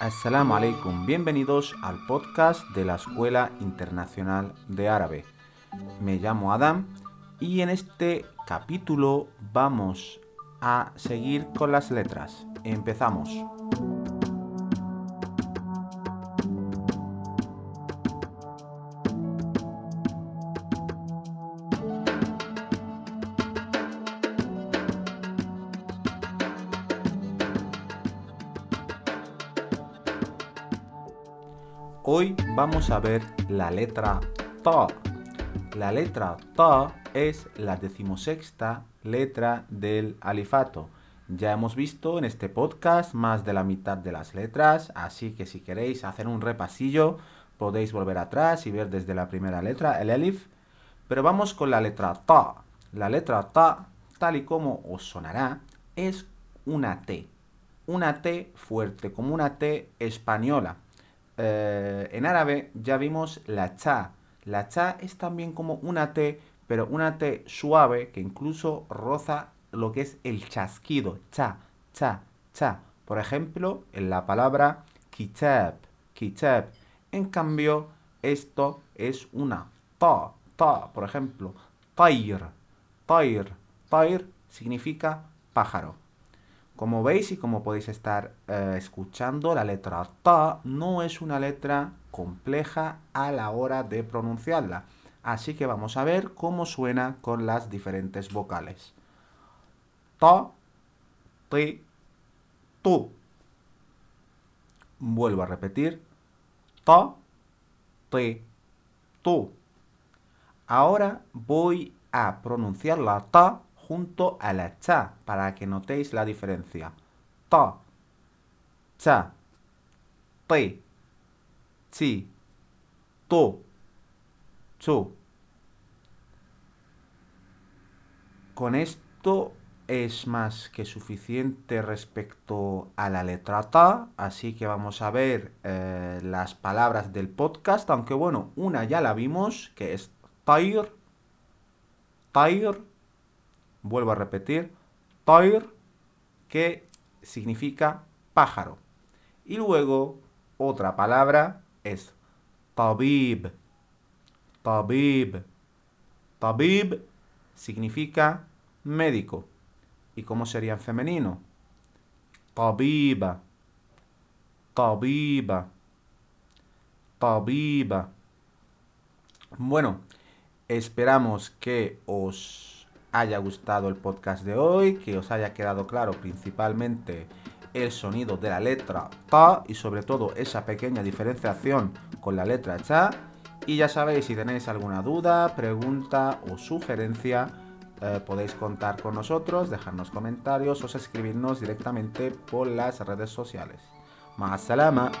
Assalamu alaikum, bienvenidos al podcast de la Escuela Internacional de Árabe. Me llamo Adam y en este capítulo vamos a seguir con las letras. Empezamos. Hoy vamos a ver la letra Ta. La letra Ta es la decimosexta letra del alifato. Ya hemos visto en este podcast más de la mitad de las letras, así que si queréis hacer un repasillo, podéis volver atrás y ver desde la primera letra, el elif. Pero vamos con la letra Ta. La letra Ta, tal y como os sonará, es una T. Una T fuerte, como una T española. Eh, en árabe ya vimos la cha. La cha es también como una T, pero una T suave que incluso roza lo que es el chasquido. Cha, cha, cha. Por ejemplo, en la palabra kitab, kitab. En cambio, esto es una ta, ta. Por ejemplo, tair, tair, tair significa pájaro. Como veis y como podéis estar eh, escuchando, la letra ta no es una letra compleja a la hora de pronunciarla. Así que vamos a ver cómo suena con las diferentes vocales. Ta, ti, tu. Vuelvo a repetir. Ta, ti, tu. Ahora voy a pronunciar la ta junto a la cha para que notéis la diferencia. Ta, cha, ti, chi, tu, chu. Con esto es más que suficiente respecto a la letra ta, así que vamos a ver eh, las palabras del podcast, aunque bueno, una ya la vimos, que es tair, tair, Vuelvo a repetir, toir, que significa pájaro. Y luego otra palabra es tabib. Tabib. Tabib significa médico. ¿Y cómo sería en femenino? Tabiba. Tabiba. Tabiba. Bueno, esperamos que os haya gustado el podcast de hoy, que os haya quedado claro principalmente el sonido de la letra ta y sobre todo esa pequeña diferenciación con la letra cha. Y ya sabéis, si tenéis alguna duda, pregunta o sugerencia, eh, podéis contar con nosotros, dejarnos comentarios o escribirnos directamente por las redes sociales. Más salama.